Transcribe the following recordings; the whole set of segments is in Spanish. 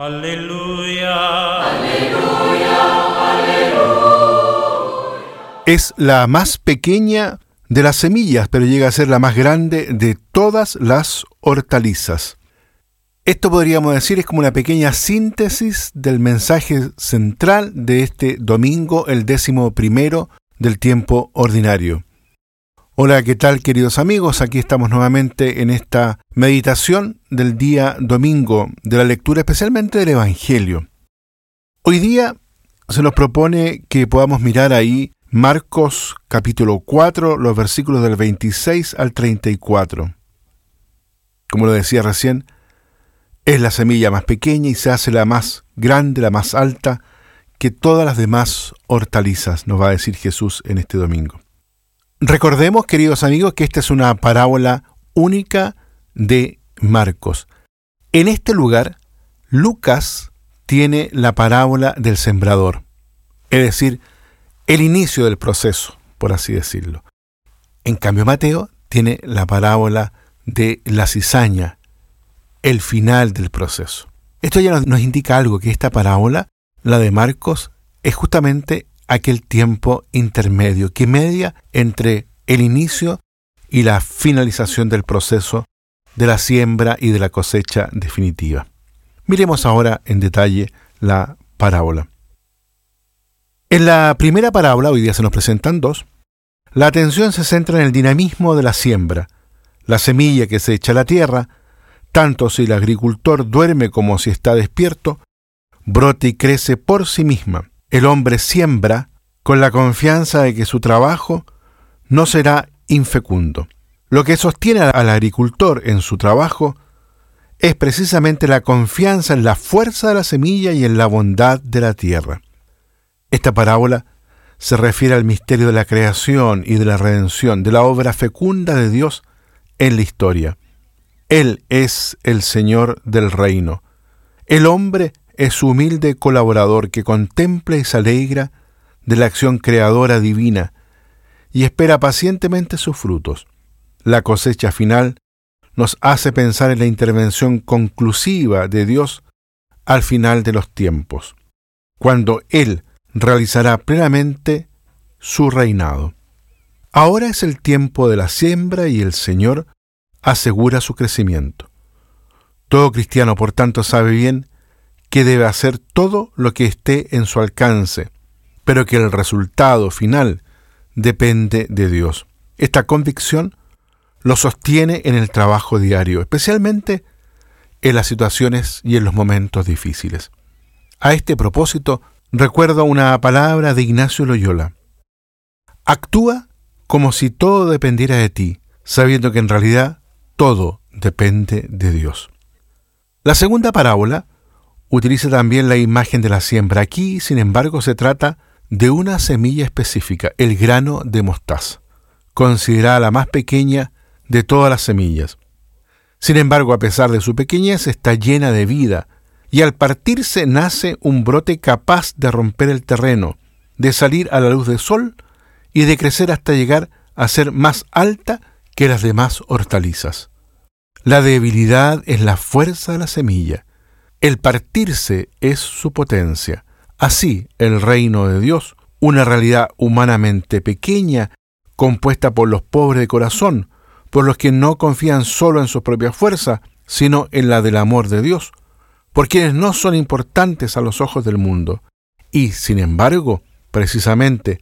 Aleluya. Es la más pequeña de las semillas, pero llega a ser la más grande de todas las hortalizas. Esto podríamos decir es como una pequeña síntesis del mensaje central de este domingo, el décimo primero del tiempo ordinario. Hola, ¿qué tal queridos amigos? Aquí estamos nuevamente en esta meditación del día domingo, de la lectura especialmente del Evangelio. Hoy día se nos propone que podamos mirar ahí Marcos capítulo 4, los versículos del 26 al 34. Como lo decía recién, es la semilla más pequeña y se hace la más grande, la más alta que todas las demás hortalizas, nos va a decir Jesús en este domingo. Recordemos, queridos amigos, que esta es una parábola única de Marcos. En este lugar, Lucas tiene la parábola del sembrador, es decir, el inicio del proceso, por así decirlo. En cambio, Mateo tiene la parábola de la cizaña, el final del proceso. Esto ya nos indica algo, que esta parábola, la de Marcos, es justamente aquel tiempo intermedio que media entre el inicio y la finalización del proceso de la siembra y de la cosecha definitiva. Miremos ahora en detalle la parábola. En la primera parábola, hoy día se nos presentan dos, la atención se centra en el dinamismo de la siembra, la semilla que se echa a la tierra, tanto si el agricultor duerme como si está despierto, brota y crece por sí misma el hombre siembra con la confianza de que su trabajo no será infecundo. Lo que sostiene al agricultor en su trabajo es precisamente la confianza en la fuerza de la semilla y en la bondad de la tierra. Esta parábola se refiere al misterio de la creación y de la redención, de la obra fecunda de Dios en la historia. Él es el Señor del reino. El hombre es su humilde colaborador que contempla y se alegra de la acción creadora divina y espera pacientemente sus frutos. La cosecha final nos hace pensar en la intervención conclusiva de Dios al final de los tiempos, cuando Él realizará plenamente su reinado. Ahora es el tiempo de la siembra y el Señor asegura su crecimiento. Todo cristiano, por tanto, sabe bien que debe hacer todo lo que esté en su alcance, pero que el resultado final depende de Dios. Esta convicción lo sostiene en el trabajo diario, especialmente en las situaciones y en los momentos difíciles. A este propósito, recuerdo una palabra de Ignacio Loyola. Actúa como si todo dependiera de ti, sabiendo que en realidad todo depende de Dios. La segunda parábola utiliza también la imagen de la siembra. Aquí, sin embargo, se trata de una semilla específica, el grano de mostaza, considerada la más pequeña de todas las semillas. Sin embargo, a pesar de su pequeñez, está llena de vida, y al partirse nace un brote capaz de romper el terreno, de salir a la luz del sol y de crecer hasta llegar a ser más alta que las demás hortalizas. La debilidad es la fuerza de la semilla, el partirse es su potencia. Así, el reino de Dios, una realidad humanamente pequeña, compuesta por los pobres de corazón, por los que no confían solo en su propia fuerza, sino en la del amor de Dios, por quienes no son importantes a los ojos del mundo. Y, sin embargo, precisamente,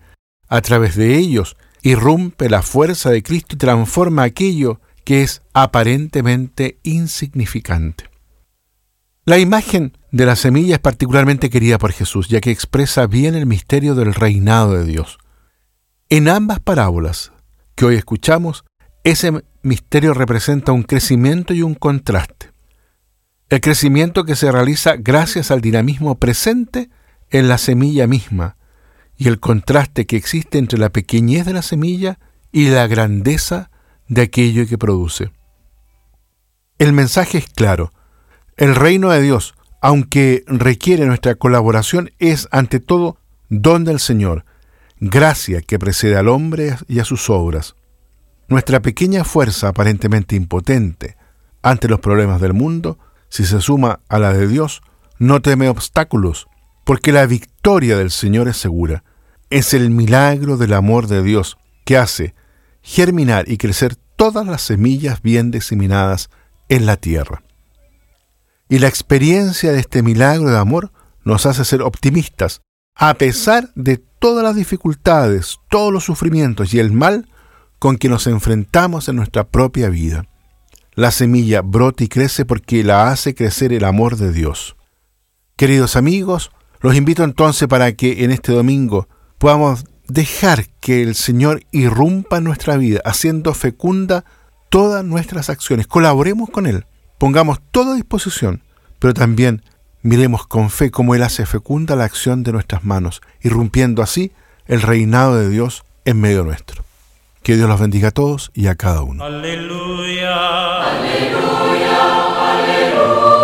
a través de ellos, irrumpe la fuerza de Cristo y transforma aquello que es aparentemente insignificante. La imagen de la semilla es particularmente querida por Jesús, ya que expresa bien el misterio del reinado de Dios. En ambas parábolas que hoy escuchamos, ese misterio representa un crecimiento y un contraste. El crecimiento que se realiza gracias al dinamismo presente en la semilla misma y el contraste que existe entre la pequeñez de la semilla y la grandeza de aquello que produce. El mensaje es claro, el reino de Dios, aunque requiere nuestra colaboración, es ante todo don del Señor, gracia que precede al hombre y a sus obras. Nuestra pequeña fuerza aparentemente impotente ante los problemas del mundo, si se suma a la de Dios, no teme obstáculos, porque la victoria del Señor es segura. Es el milagro del amor de Dios que hace germinar y crecer todas las semillas bien diseminadas en la tierra. Y la experiencia de este milagro de amor nos hace ser optimistas, a pesar de todas las dificultades, todos los sufrimientos y el mal con que nos enfrentamos en nuestra propia vida. La semilla brota y crece porque la hace crecer el amor de Dios. Queridos amigos, los invito entonces para que en este domingo podamos dejar que el Señor irrumpa en nuestra vida, haciendo fecunda todas nuestras acciones. Colaboremos con Él, pongamos todo a disposición, pero también miremos con fe cómo Él hace fecunda la acción de nuestras manos, irrumpiendo así el reinado de Dios en medio nuestro. Que Dios los bendiga a todos y a cada uno. Aleluya. Aleluya. Aleluya.